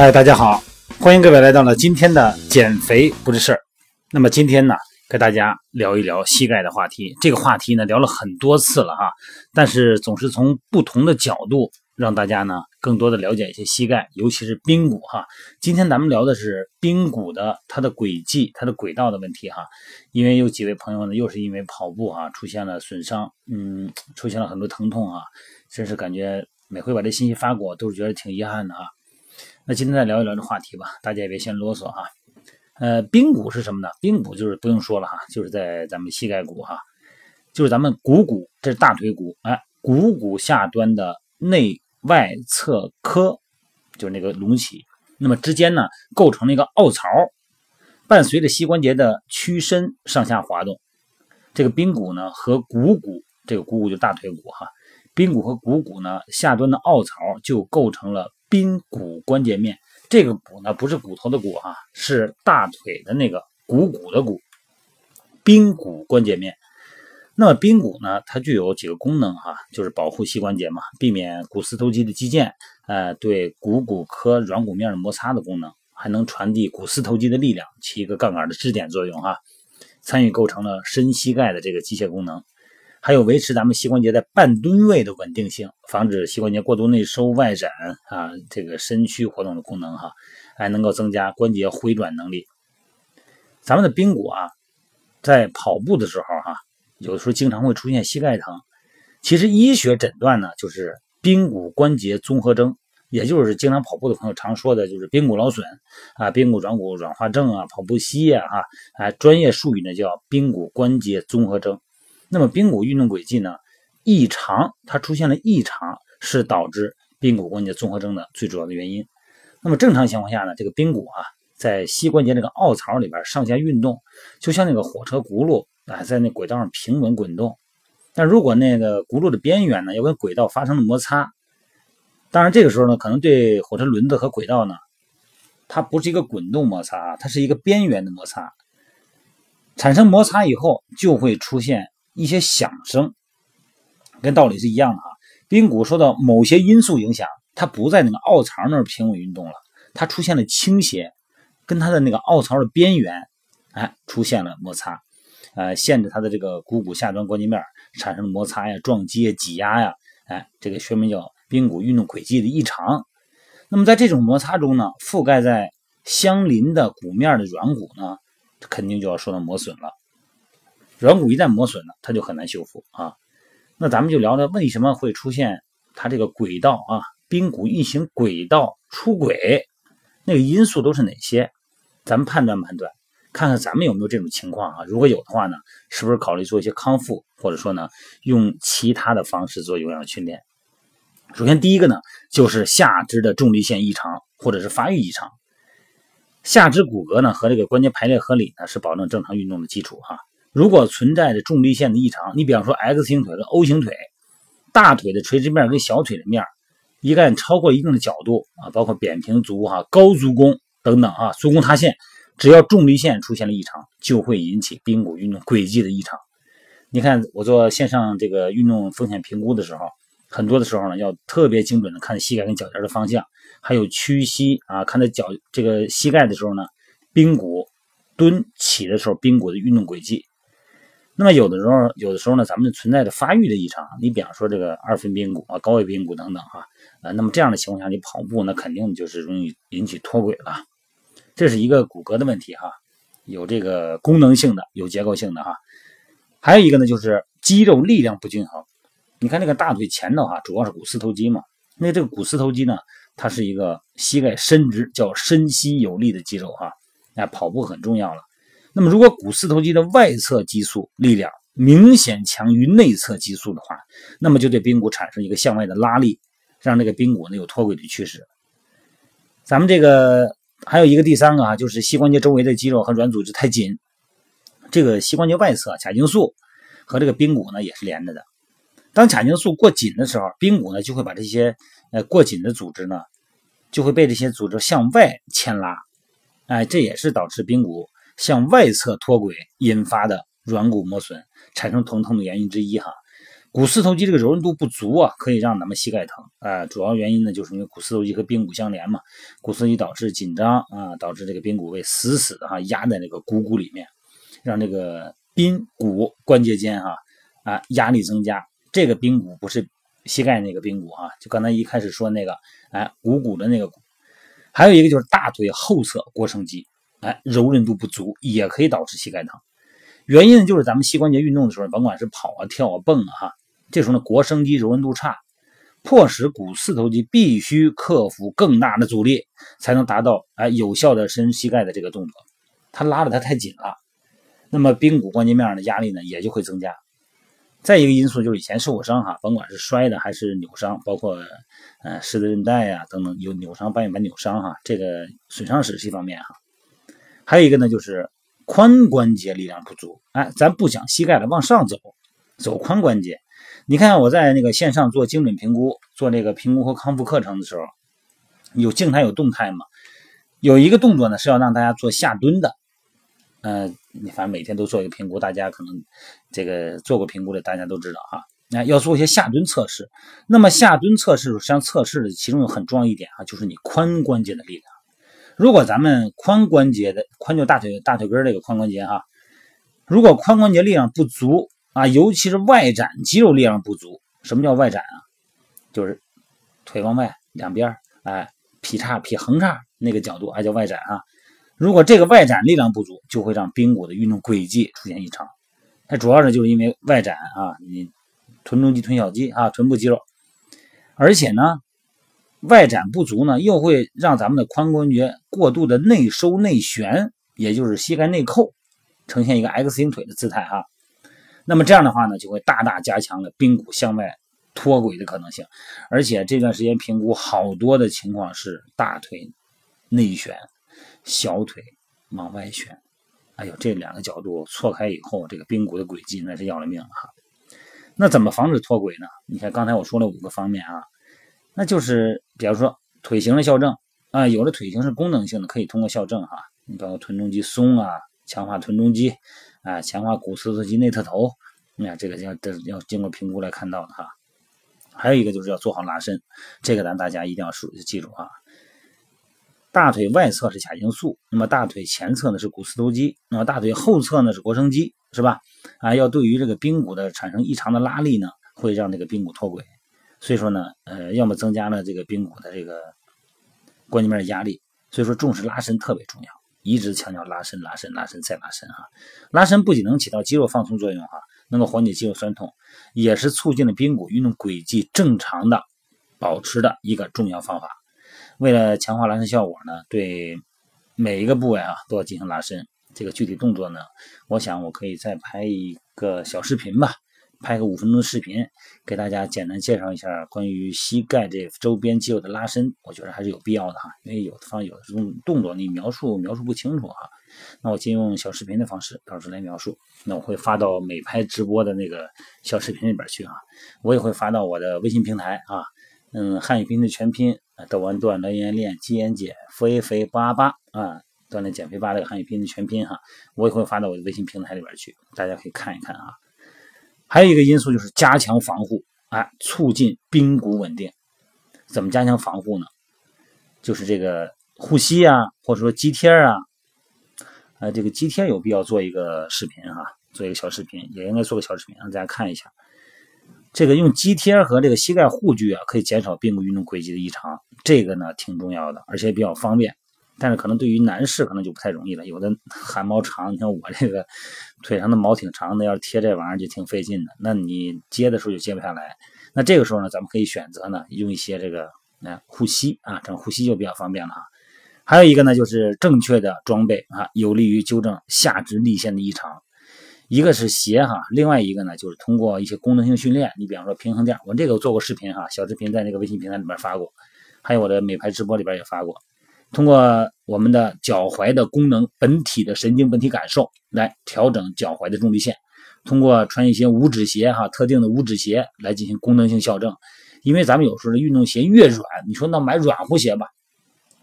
嗨，大家好，欢迎各位来到了今天的减肥不是事儿。那么今天呢，跟大家聊一聊膝盖的话题。这个话题呢，聊了很多次了哈，但是总是从不同的角度让大家呢更多的了解一些膝盖，尤其是髌骨哈。今天咱们聊的是髌骨的它的轨迹、它的轨道的问题哈。因为有几位朋友呢，又是因为跑步啊出现了损伤，嗯，出现了很多疼痛啊，真是感觉每回把这信息发过，都是觉得挺遗憾的啊。那今天再聊一聊这话题吧，大家也别嫌啰嗦哈。呃，髌骨是什么呢？髌骨就是不用说了哈，就是在咱们膝盖骨哈，就是咱们股骨，这是大腿骨，哎，股骨下端的内外侧髁，就是那个隆起，那么之间呢构成了一个凹槽，伴随着膝关节的屈伸上下滑动，这个髌骨呢和股骨，这个股骨就大腿骨哈，髌骨和股骨呢下端的凹槽就构成了。髌骨关节面，这个骨呢不是骨头的骨哈，是大腿的那个股骨的骨。髌骨关节面，那么髌骨呢，它具有几个功能哈，就是保护膝关节嘛，避免股四头肌的肌腱，呃，对股骨髁软骨面的摩擦的功能，还能传递股四头肌的力量，起一个杠杆的支点作用哈，参与构成了伸膝盖的这个机械功能。还有维持咱们膝关节在半蹲位的稳定性，防止膝关节过度内收外展啊，这个身躯活动的功能哈，还能够增加关节回转能力。咱们的髌骨啊，在跑步的时候哈，有的时候经常会出现膝盖疼。其实医学诊断呢，就是髌骨关节综合征，也就是经常跑步的朋友常说的，就是髌骨劳损啊、髌骨软骨软化症啊、跑步膝啊啊，专业术语呢叫髌骨关节综合征。那么髌骨运动轨迹呢异常，它出现了异常，是导致髌骨关节综合征的最主要的原因。那么正常情况下呢，这个髌骨啊，在膝关节这个凹槽里边上下运动，就像那个火车轱辘啊，在那轨道上平稳滚动。但如果那个轱辘的边缘呢，要跟轨道发生了摩擦，当然这个时候呢，可能对火车轮子和轨道呢，它不是一个滚动摩擦，它是一个边缘的摩擦。产生摩擦以后，就会出现。一些响声，跟道理是一样的啊。髌骨受到某些因素影响，它不在那个凹槽那儿平稳运动了，它出现了倾斜，跟它的那个凹槽的边缘，哎，出现了摩擦，呃，限制它的这个股骨下端关节面产生摩擦呀、撞击呀、挤压呀，哎，这个学名叫髌骨运动轨迹的异常。那么在这种摩擦中呢，覆盖在相邻的骨面的软骨呢，肯定就要受到磨损了。软骨一旦磨损了，它就很难修复啊。那咱们就聊聊为什么会出现它这个轨道啊，髌骨运行轨道出轨，那个因素都是哪些？咱们判断判断，看看咱们有没有这种情况啊。如果有的话呢，是不是考虑做一些康复，或者说呢，用其他的方式做有氧训练？首先第一个呢，就是下肢的重力线异常或者是发育异常。下肢骨骼呢和这个关节排列合理呢，是保证正常运动的基础哈。如果存在着重力线的异常，你比方说 X 型腿和 O 型腿，大腿的垂直面跟小腿的面，一旦超过一定的角度啊，包括扁平足哈、高足弓等等啊，足弓塌陷，只要重力线出现了异常，就会引起髌骨运动轨迹的异常。你看我做线上这个运动风险评估的时候，很多的时候呢，要特别精准的看膝盖跟脚尖的方向，还有屈膝啊，看在脚这个膝盖的时候呢，髌骨蹲起的时候，髌骨的运动轨迹。那么有的时候，有的时候呢，咱们存在着发育的异常。你比方说这个二分髌骨啊、高位髌骨等等哈，呃，那么这样的情况下，你跑步那肯定就是容易引起脱轨了。这是一个骨骼的问题哈，有这个功能性的，有结构性的哈。还有一个呢，就是肌肉力量不均衡。你看这个大腿前头哈，主要是股四头肌嘛。那这个股四头肌呢，它是一个膝盖伸直叫伸膝有力的肌肉哈，那跑步很重要了。那么，如果股四头肌的外侧激素力量明显强于内侧激素的话，那么就对髌骨产生一个向外的拉力，让这个髌骨呢有脱轨的趋势。咱们这个还有一个第三个啊，就是膝关节周围的肌肉和软组织太紧，这个膝关节外侧髂胫束和这个髌骨呢也是连着的。当髂胫束过紧的时候，髌骨呢就会把这些呃过紧的组织呢就会被这些组织向外牵拉，哎，这也是导致髌骨。向外侧脱轨引发的软骨磨损，产生疼痛的原因之一哈。股四头肌这个柔韧度不足啊，可以让咱们膝盖疼啊。主要原因呢，就是因为股四头肌和髌骨相连嘛，股四头肌导致紧张啊，导致这个髌骨位死死的哈压在那个股骨里面，让这个髌骨关节间哈啊压力增加。这个髌骨不是膝盖那个髌骨啊，就刚才一开始说那个哎股骨的那个骨。还有一个就是大腿后侧腘绳肌，哎柔韧度不足也可以导致膝盖疼。原因呢就是咱们膝关节运动的时候，甭管是跑啊、跳啊、蹦啊，哈，这时候呢，腘绳肌柔韧度差，迫使股四头肌必须克服更大的阻力，才能达到哎有效的伸膝盖的这个动作。它拉的它太紧了，那么髌骨关节面上的压力呢也就会增加。再一个因素就是以前受过伤哈，甭管是摔的还是扭伤，包括呃十字韧带呀等等有扭伤、半月板扭伤哈，这个损伤史是一方面哈。还有一个呢就是。髋关节力量不足，哎，咱不讲膝盖了，往上走，走髋关节。你看我在那个线上做精准评估，做这个评估和康复课程的时候，有静态有动态嘛？有一个动作呢是要让大家做下蹲的，嗯，你反正每天都做一个评估，大家可能这个做过评估的大家都知道哈，那要做一些下蹲测试。那么下蹲测试实际上测试的其中有很重要一点啊，就是你髋关节的力量。如果咱们髋关节的髋就大腿大腿根这个髋关节哈，如果髋关节力量不足啊，尤其是外展肌肉力量不足，什么叫外展啊？就是腿往外两边哎劈叉劈横叉那个角度，哎叫外展啊。如果这个外展力量不足，就会让髌骨的运动轨迹出现异常。它主要是就是因为外展啊，你臀中肌、臀小肌啊，臀部肌肉，而且呢。外展不足呢，又会让咱们的髋关节过度的内收内旋，也就是膝盖内扣，呈现一个 X 型腿的姿态哈。那么这样的话呢，就会大大加强了髌骨向外脱轨的可能性。而且这段时间评估好多的情况是大腿内旋，小腿往外旋。哎呦，这两个角度错开以后，这个髌骨的轨迹那是要了命了哈。那怎么防止脱轨呢？你看刚才我说了五个方面啊。那就是，比方说腿型的校正啊，有的腿型是功能性的，可以通过校正哈，你包括臀中肌松啊，强化臀中肌啊，强化股四头肌内侧头，你看这个要这要经过评估来看到的哈。还有一个就是要做好拉伸，这个咱大家一定要熟记住啊。大腿外侧是髂胫束，那么大腿前侧呢是股四头肌，那么大腿后侧呢是腘绳肌，是吧？啊，要对于这个髌骨的产生异常的拉力呢，会让这个髌骨脱轨。所以说呢，呃，要么增加了这个髌骨的这个关节面压力，所以说重视拉伸特别重要，一直强调拉伸、拉伸、拉伸再拉伸哈。拉伸不仅能起到肌肉放松作用哈，能够缓解肌肉酸痛，也是促进了髌骨运动轨迹正常的保持的一个重要方法。为了强化拉伸效果呢，对每一个部位啊都要进行拉伸。这个具体动作呢，我想我可以再拍一个小视频吧。拍个五分钟的视频，给大家简单介绍一下关于膝盖这周边肌肉的拉伸，我觉得还是有必要的哈，因为有的方有的这种动作你描述描述不清楚哈，那我先用小视频的方式到时候来描述，那我会发到美拍直播的那个小视频里边去啊，我也会发到我的微信平台啊，嗯，汉语拼音的全拼，抖完段来练练肌眼减肥肥八八啊，锻炼减肥八这个汉语拼音的全拼哈，我也会发到我的微信平台里边去，大家可以看一看啊。还有一个因素就是加强防护，哎，促进髌骨稳定。怎么加强防护呢？就是这个护膝啊，或者说肌贴啊，呃，这个肌贴有必要做一个视频哈，做一个小视频，也应该做个小视频让大家看一下。这个用肌贴和这个膝盖护具啊，可以减少髌骨运动轨迹的异常，这个呢挺重要的，而且比较方便。但是可能对于男士可能就不太容易了，有的汗毛长，你像我这个腿上的毛挺长的，要是贴这玩意儿就挺费劲的。那你接的时候就接不下来。那这个时候呢，咱们可以选择呢用一些这个呃护膝啊，这样护膝就比较方便了啊。还有一个呢就是正确的装备啊，有利于纠正下肢力线的异常。一个是鞋哈，另外一个呢就是通过一些功能性训练，你比方说平衡垫，我这个做过视频哈，小视频在那个微信平台里边发过，还有我的美拍直播里边也发过。通过我们的脚踝的功能本体的神经本体感受来调整脚踝的重力线，通过穿一些五指鞋哈，特定的五指鞋来进行功能性校正。因为咱们有时候的运动鞋越软，你说那买软乎鞋吧，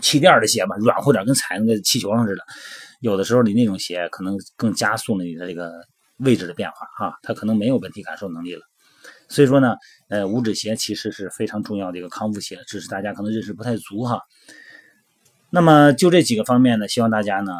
气垫的鞋吧，软乎点，跟踩那个气球上似的。有的时候你那种鞋可能更加速了你的这个位置的变化哈，它可能没有本体感受能力了。所以说呢，呃，五指鞋其实是非常重要的一个康复鞋，只是大家可能认识不太足哈。那么就这几个方面呢，希望大家呢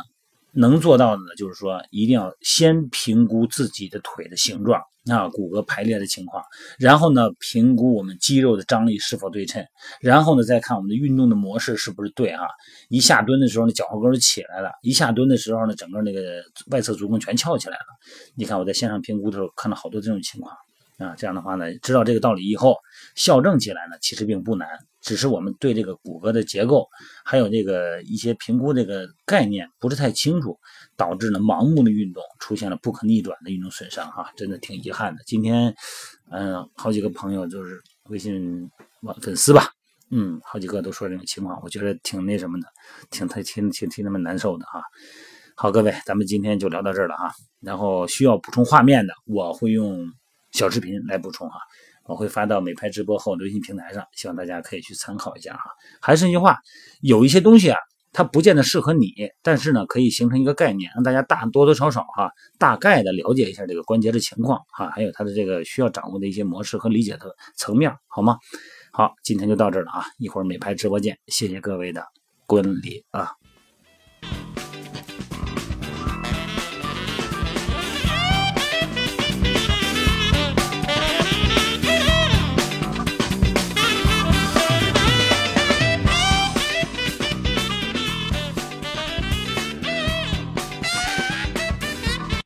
能做到的呢，就是说一定要先评估自己的腿的形状啊，骨骼排列的情况，然后呢评估我们肌肉的张力是否对称，然后呢再看我们的运动的模式是不是对啊。一下蹲的时候呢，脚后跟就起来了；一下蹲的时候呢，整个那个外侧足弓全翘起来了。你看我在线上评估的时候看到好多这种情况。啊，这样的话呢，知道这个道理以后，校正起来呢，其实并不难，只是我们对这个骨骼的结构，还有这个一些评估这个概念不是太清楚，导致呢盲目的运动出现了不可逆转的运动损伤，哈，真的挺遗憾的。今天，嗯，好几个朋友就是微信粉丝吧，嗯，好几个都说这种情况，我觉得挺那什么的，挺太挺挺替他们难受的哈。好，各位，咱们今天就聊到这儿了哈。然后需要补充画面的，我会用。小视频来补充哈，我会发到美拍直播后微信平台上，希望大家可以去参考一下哈。还是那句话，有一些东西啊，它不见得适合你，但是呢，可以形成一个概念，让大家大多多少少哈，大概的了解一下这个关节的情况哈，还有它的这个需要掌握的一些模式和理解的层面，好吗？好，今天就到这儿了啊，一会儿美拍直播见，谢谢各位的观礼啊。